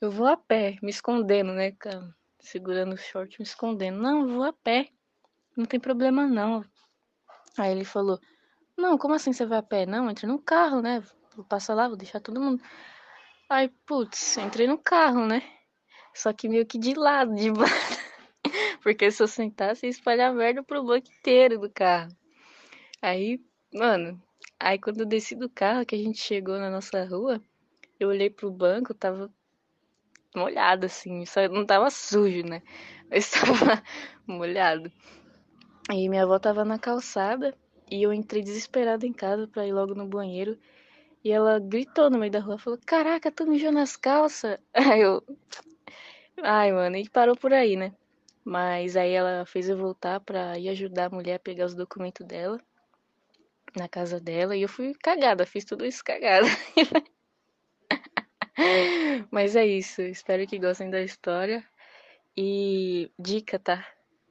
eu vou a pé, me escondendo, né, cara? Segurando o short, me escondendo. Não, eu vou a pé. Não tem problema não. Aí ele falou, não, como assim você vai a pé? Não, entre no carro, né? Vou passar lá, vou deixar todo mundo. Aí, putz, entrei no carro, né? Só que meio que de lado, de baixo. Porque se eu sentasse, ia espalhar merda pro banco inteiro do carro. Aí, mano, aí quando eu desci do carro, que a gente chegou na nossa rua, eu olhei pro banco, tava molhado, assim. Só não tava sujo, né? Mas tava molhado. E minha avó tava na calçada e eu entrei desesperada em casa pra ir logo no banheiro. E ela gritou no meio da rua, falou, caraca, tu mijou nas calças. Aí eu. Ai, mano, e parou por aí, né? Mas aí ela fez eu voltar pra ir ajudar a mulher a pegar os documentos dela na casa dela e eu fui cagada, fiz tudo isso cagada. Mas é isso, espero que gostem da história. E dica, tá?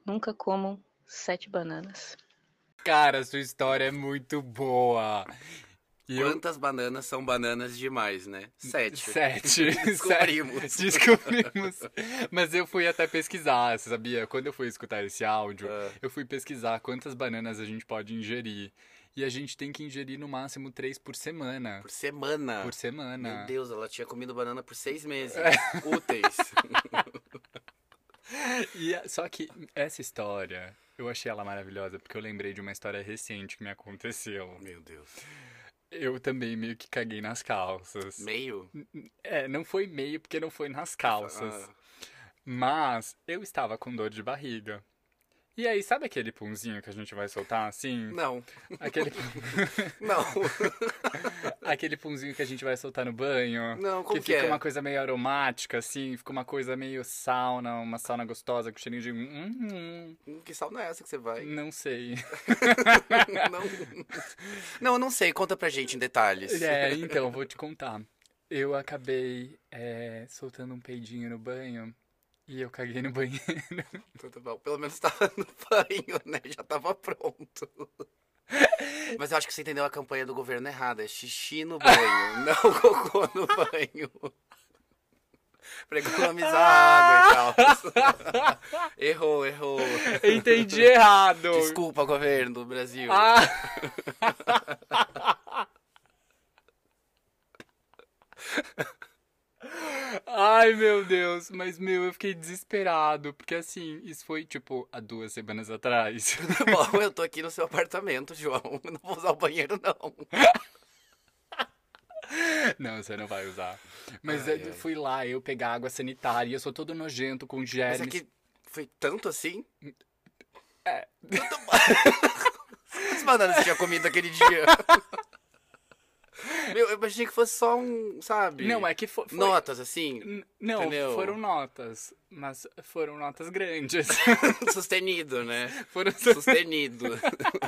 Nunca comam sete bananas. Cara, sua história é muito boa. E Quantas eu... bananas são bananas demais, né? Sete. Sete. Descobrimos. Descobrimos. Mas eu fui até pesquisar, você sabia? Quando eu fui escutar esse áudio, uh. eu fui pesquisar quantas bananas a gente pode ingerir. E a gente tem que ingerir no máximo três por semana. Por semana? Por semana. Meu Deus, ela tinha comido banana por seis meses. É. Úteis. e, só que essa história, eu achei ela maravilhosa, porque eu lembrei de uma história recente que me aconteceu. Meu Deus. Eu também meio que caguei nas calças. Meio? É, não foi meio porque não foi nas calças. Ah. Mas eu estava com dor de barriga. E aí, sabe aquele punzinho que a gente vai soltar assim? Não. Aquele. Não. aquele punzinho que a gente vai soltar no banho. Não, como que, que fica é? uma coisa meio aromática, assim, fica uma coisa meio sauna, uma sauna gostosa com cheirinho de. Hum, hum. Que sauna é essa que você vai? Não sei. não. Não, não sei. Conta pra gente em detalhes. É, então, vou te contar. Eu acabei é, soltando um peidinho no banho e eu caguei no banheiro. Tudo bom. Pelo menos tava no banho, né? Já tava pronto. Mas eu acho que você entendeu a campanha do governo errada. É xixi no banho, não cocô no banho. Pra economizar água e tal. errou, errou. Entendi errado. Desculpa, governo do Brasil. Ah. Ai, meu Deus. Mas, meu, eu fiquei desesperado. Porque, assim, isso foi, tipo, há duas semanas atrás. Bom, eu tô aqui no seu apartamento, João. Eu não vou usar o banheiro, não. Não, você não vai usar. Mas ai, eu ai. fui lá, eu pegar água sanitária, eu sou todo nojento com germes. Mas é que foi tanto assim? É. Quantas bananas você tinha comido aquele dia? Meu, eu imaginei que fosse só um, sabe? Não, é que foi. Notas, assim? N não, entendeu? foram notas. Mas foram notas grandes. Sustenido, né? Foram sustenido.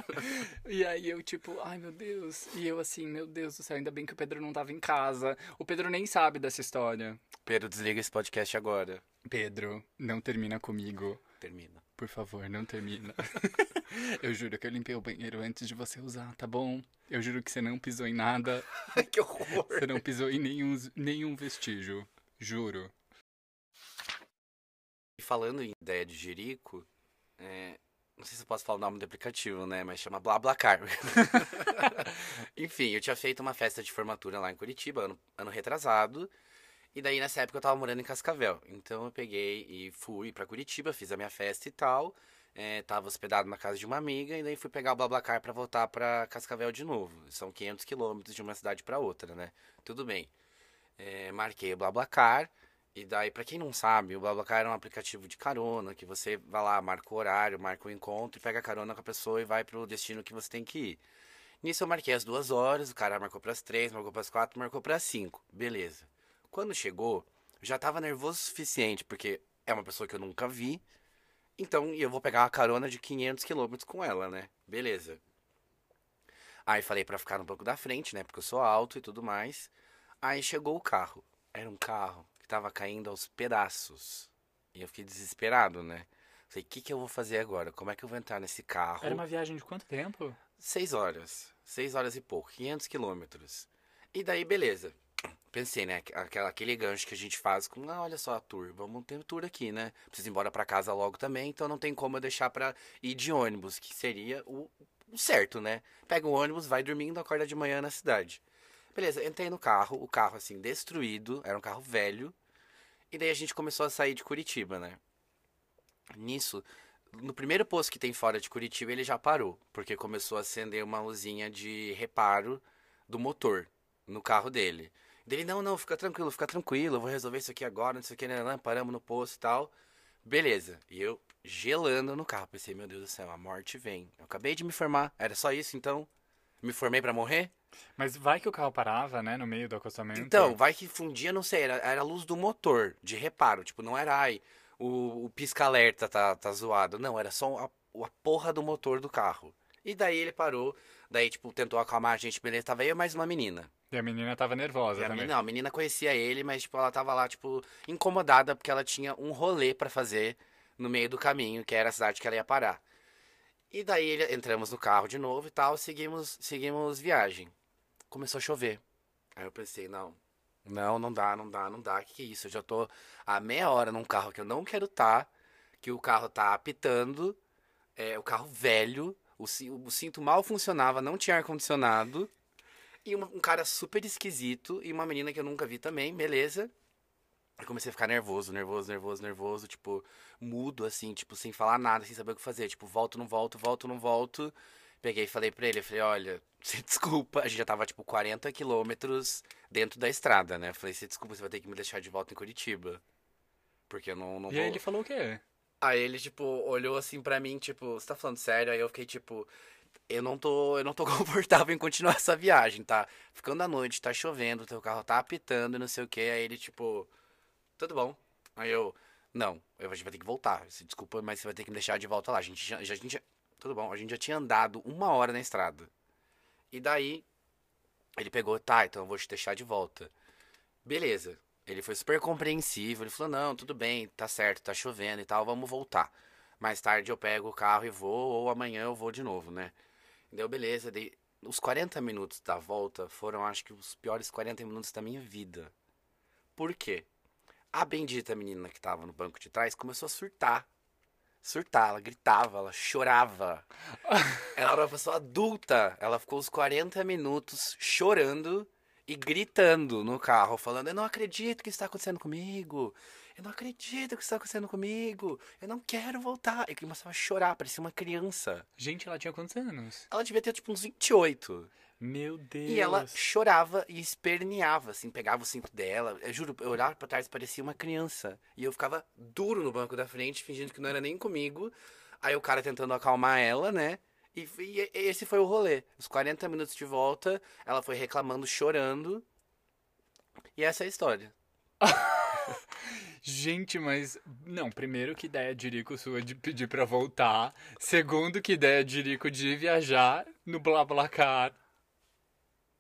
e aí eu, tipo, ai meu Deus. E eu assim, meu Deus do céu, ainda bem que o Pedro não tava em casa. O Pedro nem sabe dessa história. Pedro, desliga esse podcast agora. Pedro, não termina comigo. Termina. Por favor, não termina. eu juro que eu limpei o banheiro antes de você usar, tá bom? Eu juro que você não pisou em nada. que horror! Você não pisou em nenhum, nenhum vestígio. Juro. E falando em ideia de Jerico, é, não sei se eu posso falar o nome do aplicativo, né? Mas chama BlaBlaCar. Enfim, eu tinha feito uma festa de formatura lá em Curitiba, ano, ano retrasado. E daí, nessa época, eu tava morando em Cascavel. Então, eu peguei e fui para Curitiba, fiz a minha festa e tal. É, tava hospedado na casa de uma amiga e daí fui pegar o BlaBlaCar para voltar para Cascavel de novo. São 500 quilômetros de uma cidade para outra, né? Tudo bem. É, marquei o BlaBlaCar e daí, para quem não sabe, o BlaBlaCar é um aplicativo de carona que você vai lá, marca o horário, marca o encontro pega a carona com a pessoa e vai pro destino que você tem que ir. Nisso eu marquei as duas horas, o cara marcou para as três, marcou para as quatro, marcou para as cinco. Beleza. Quando chegou, já tava nervoso o suficiente, porque é uma pessoa que eu nunca vi. Então, eu vou pegar uma carona de 500 quilômetros com ela, né? Beleza. Aí falei para ficar um pouco da frente, né? Porque eu sou alto e tudo mais. Aí chegou o carro. Era um carro que tava caindo aos pedaços. E eu fiquei desesperado, né? Falei, o que, que eu vou fazer agora? Como é que eu vou entrar nesse carro? Era uma viagem de quanto tempo? Seis horas. Seis horas e pouco. 500 quilômetros. E daí, beleza pensei, né? Aquela, aquele gancho que a gente faz com, ah, olha só a tour, vamos ter tour aqui, né? Preciso ir embora para casa logo também, então não tem como eu deixar pra ir de ônibus, que seria o, o certo, né? Pega o ônibus, vai dormindo, acorda de manhã na cidade. Beleza, entrei no carro, o carro assim, destruído, era um carro velho, e daí a gente começou a sair de Curitiba, né? Nisso, no primeiro posto que tem fora de Curitiba, ele já parou, porque começou a acender uma luzinha de reparo do motor no carro dele. Dele, não, não, fica tranquilo, fica tranquilo, eu vou resolver isso aqui agora, não sei o que, né, né, paramos no posto e tal. Beleza. E eu gelando no carro, pensei, meu Deus do céu, a morte vem. Eu acabei de me formar, era só isso então? Me formei para morrer? Mas vai que o carro parava, né, no meio do acostamento? Então, vai que fundia, não sei, era, era a luz do motor, de reparo. Tipo, não era, ai, o, o pisca-alerta tá, tá zoado. Não, era só a, a porra do motor do carro. E daí ele parou, daí, tipo, tentou acalmar a gente, beleza, tava eu e mais uma menina. E a menina tava nervosa também. Menina, não, a menina conhecia ele, mas, tipo, ela tava lá, tipo, incomodada porque ela tinha um rolê para fazer no meio do caminho, que era a cidade que ela ia parar. E daí ele, entramos no carro de novo e tal, seguimos, seguimos viagem. Começou a chover. Aí eu pensei, não, não, não dá, não dá, não dá. Que que é isso? Eu já tô há meia hora num carro que eu não quero estar, tá, que o carro tá apitando, é, o carro velho, o, o cinto mal funcionava, não tinha ar-condicionado. E um, um cara super esquisito e uma menina que eu nunca vi também, beleza. Eu comecei a ficar nervoso, nervoso, nervoso, nervoso, tipo, mudo, assim, tipo, sem falar nada, sem saber o que fazer. Tipo, volto, não volto, volto, não volto. Peguei e falei pra ele, eu falei, olha, se desculpa, a gente já tava, tipo, 40 quilômetros dentro da estrada, né? Falei, se desculpa, você vai ter que me deixar de volta em Curitiba. Porque eu não, não e vou... aí ele falou o quê? Aí ele, tipo, olhou assim pra mim, tipo, você tá falando sério? Aí eu fiquei, tipo, eu não tô, eu não tô confortável em continuar essa viagem, tá? Ficando à noite, tá chovendo, teu carro tá apitando, não sei o que. Aí ele, tipo, tudo bom. Aí eu, não, a gente vai ter que voltar. Desculpa, mas você vai ter que me deixar de volta lá. A gente já, a gente, tudo bom, a gente já tinha andado uma hora na estrada. E daí, ele pegou, tá, então eu vou te deixar de volta. Beleza. Ele foi super compreensivo, ele falou, não, tudo bem, tá certo, tá chovendo e tal, vamos voltar. Mais tarde eu pego o carro e vou, ou amanhã eu vou de novo, né? Deu beleza, dei... os 40 minutos da volta foram, acho que, os piores 40 minutos da minha vida. Por quê? A bendita menina que tava no banco de trás começou a surtar. Surtar, ela gritava, ela chorava. ela era uma pessoa adulta. Ela ficou os 40 minutos chorando e gritando no carro, falando: Eu não acredito que isso está acontecendo comigo. Eu não acredito que isso está acontecendo comigo. Eu não quero voltar. E começava a chorar, parecia uma criança. Gente, ela tinha quantos anos? Ela devia ter tipo uns 28. Meu Deus. E ela chorava e esperneava, assim, pegava o cinto dela. Eu juro, eu olhava pra trás, parecia uma criança. E eu ficava duro no banco da frente, fingindo que não era nem comigo. Aí o cara tentando acalmar ela, né? E, e esse foi o rolê. Os 40 minutos de volta, ela foi reclamando, chorando. E essa é a história. Gente, mas. Não, primeiro, que ideia de Rico sua de pedir pra voltar. Segundo, que ideia de Rico de viajar no BlaBlaCar.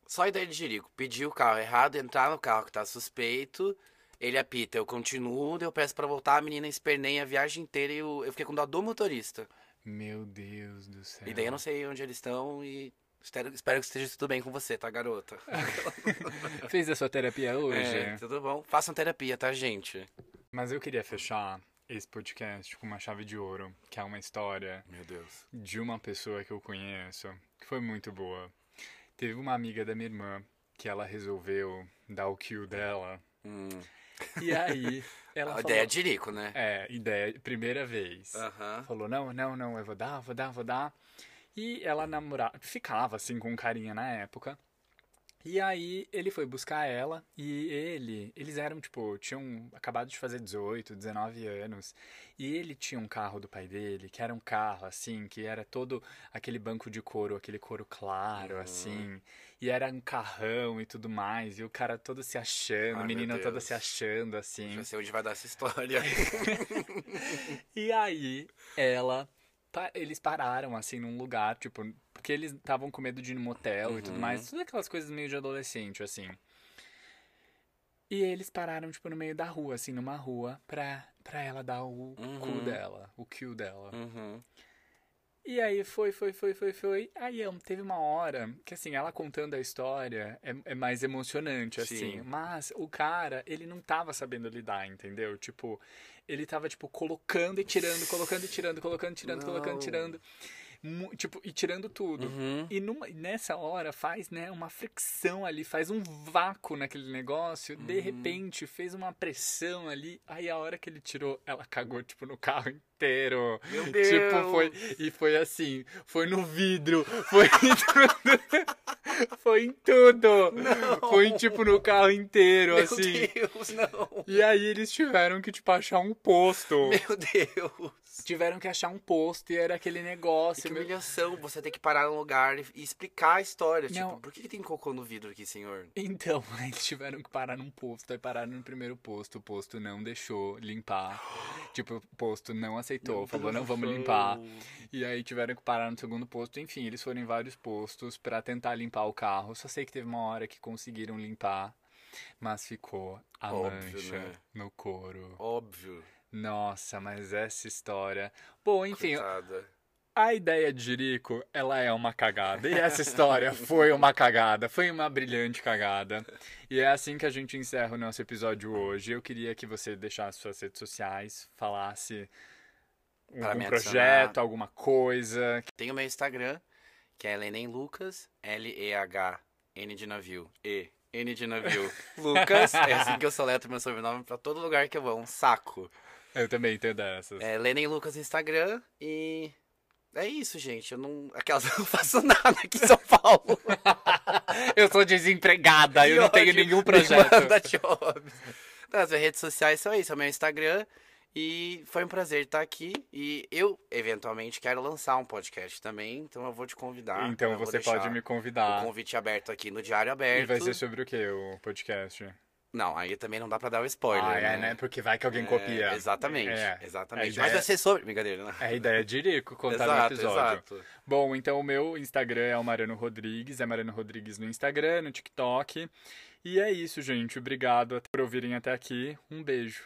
Só ideia de Jerico. Pedir o carro errado, entrar no carro que tá suspeito. Ele apita, eu continuo, eu peço para voltar, a menina esperneia a viagem inteira e eu, eu fiquei com dó do motorista. Meu Deus do céu. E daí eu não sei onde eles estão e espero, espero que esteja tudo bem com você, tá, garota? Fez a sua terapia hoje? É, tudo bom. Façam terapia, tá, gente? Mas eu queria fechar esse podcast com uma chave de ouro, que é uma história. Meu Deus. De uma pessoa que eu conheço, que foi muito boa. Teve uma amiga da minha irmã que ela resolveu dar o kill dela. Hum. E aí, ela A falou... ideia de Rico, né? É, ideia, primeira vez. Aham. Falou, não, não, não, eu vou dar, vou dar, vou dar. E ela namorava, ficava assim com um carinha na época. E aí ele foi buscar ela e ele, eles eram tipo, tinham acabado de fazer 18, 19 anos. E ele tinha um carro do pai dele, que era um carro assim, que era todo aquele banco de couro, aquele couro claro Uhum. assim. E era um carrão e tudo mais, e o cara todo se achando, o menino todo se achando assim. Já sei onde vai dar essa história. E aí, ela. Eles pararam, assim, num lugar, tipo. Porque eles estavam com medo de ir no motel e tudo Uhum. mais. Tudo aquelas coisas meio de adolescente, assim. E eles pararam, tipo, no meio da rua, assim, numa rua, pra, pra ela dar o cu Uhum. dela, o kill dela. uhum. E aí foi, foi, foi, foi, foi. Aí teve uma hora que, assim, ela contando a história é, é mais emocionante, assim. Sim. Mas o cara, ele não tava sabendo lidar, entendeu? Tipo, ele tava, tipo, colocando e tirando, colocando e tirando, colocando e tirando, colocando e Não. tirando. tipo, e tirando tudo. Uhum. E numa, nessa hora faz, né, uma fricção ali, faz um vácuo naquele negócio. De Uhum. repente, fez uma pressão ali. Aí a hora que ele tirou, ela cagou, tipo, no carro inteiro. Meu Deus! Tipo, foi. E foi assim, foi no vidro, foi em tudo. foi em tudo. Não. Foi, tipo, no carro inteiro, Meu assim. Deus, não. E aí eles tiveram que, tipo, achar um posto. Meu Deus. Tiveram que achar um posto e era aquele negócio. Que meu- humilhação, você tem que parar num lugar e e explicar a história. Não. Tipo, por que, que tem cocô no vidro aqui, senhor? Então, eles tiveram que parar num posto, aí pararam no primeiro posto, o posto não deixou limpar. Tipo, o posto não aceitou, falou, não vamos limpar. E aí tiveram que parar no segundo posto. Enfim, eles foram em vários postos pra tentar limpar o carro. Só sei que teve uma hora que conseguiram limpar, mas ficou a Óbvio, mancha né? no couro. Óbvio. Nossa, mas essa história. Bom, enfim, Coitada. a ideia de Jerico, ela é uma cagada. E essa história foi uma cagada, foi uma brilhante cagada. E é assim que a gente encerra o nosso episódio hoje. Eu queria que você deixasse suas redes sociais, falasse Pra algum projeto, alguma coisa. Tem o meu Instagram, que é Lenem Lucas, L-E-H-N de navio, E, N de navio, Lucas. É assim que eu soletro meu sobrenome pra todo lugar que eu vou, um saco. Eu também tenho dessas. É Lenem Lucas Instagram e... É isso, gente. Eu não. Aquelas eu não faço nada aqui em São Paulo. Eu sou desempregada, eu não tenho nenhum projeto. manda jobs. Não, as minhas redes sociais são isso, é o meu Instagram. E foi um prazer estar aqui. E eu, eventualmente, quero lançar um podcast também. Então eu vou te convidar. Então você pode me O convidar. convite aberto aqui no Diário E Aberto. vai ser sobre o que o podcast? Não, aí também não dá pra dar o spoiler. ah, né? é, né? Porque vai que alguém É, copia. Exatamente, É. exatamente. A Mas ideia- vai ser sobre. Brincadeira, né? É a ideia de Jerico contar no exato, episódio. exato. Bom, então o meu Instagram é o Mariano Rodrigues, é Mariano Rodrigues no Instagram, no TikTok. E é isso, gente. Obrigado por ouvirem até aqui. Um beijo.